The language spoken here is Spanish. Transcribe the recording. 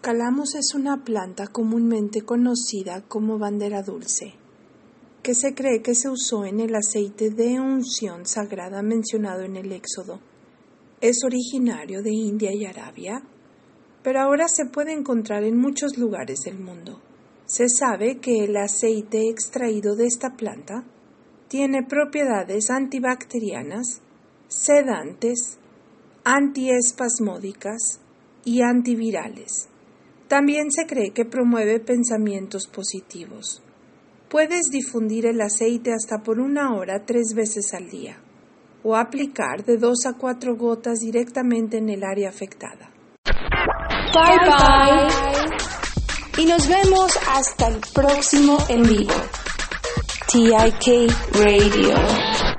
Calamus es una planta comúnmente conocida como bandera dulce, que se cree que se usó en el aceite de unción sagrada mencionado en el Éxodo. Es originario de India y Arabia, pero ahora se puede encontrar en muchos lugares del mundo. Se sabe que el aceite extraído de esta planta tiene propiedades antibacterianas, sedantes, antiespasmódicas y antivirales. También se cree que promueve pensamientos positivos. Puedes difundir el aceite hasta por una hora tres veces al día o aplicar de dos a cuatro gotas directamente en el área afectada. Bye bye. Y nos vemos hasta el próximo en vivo. TIK Radio.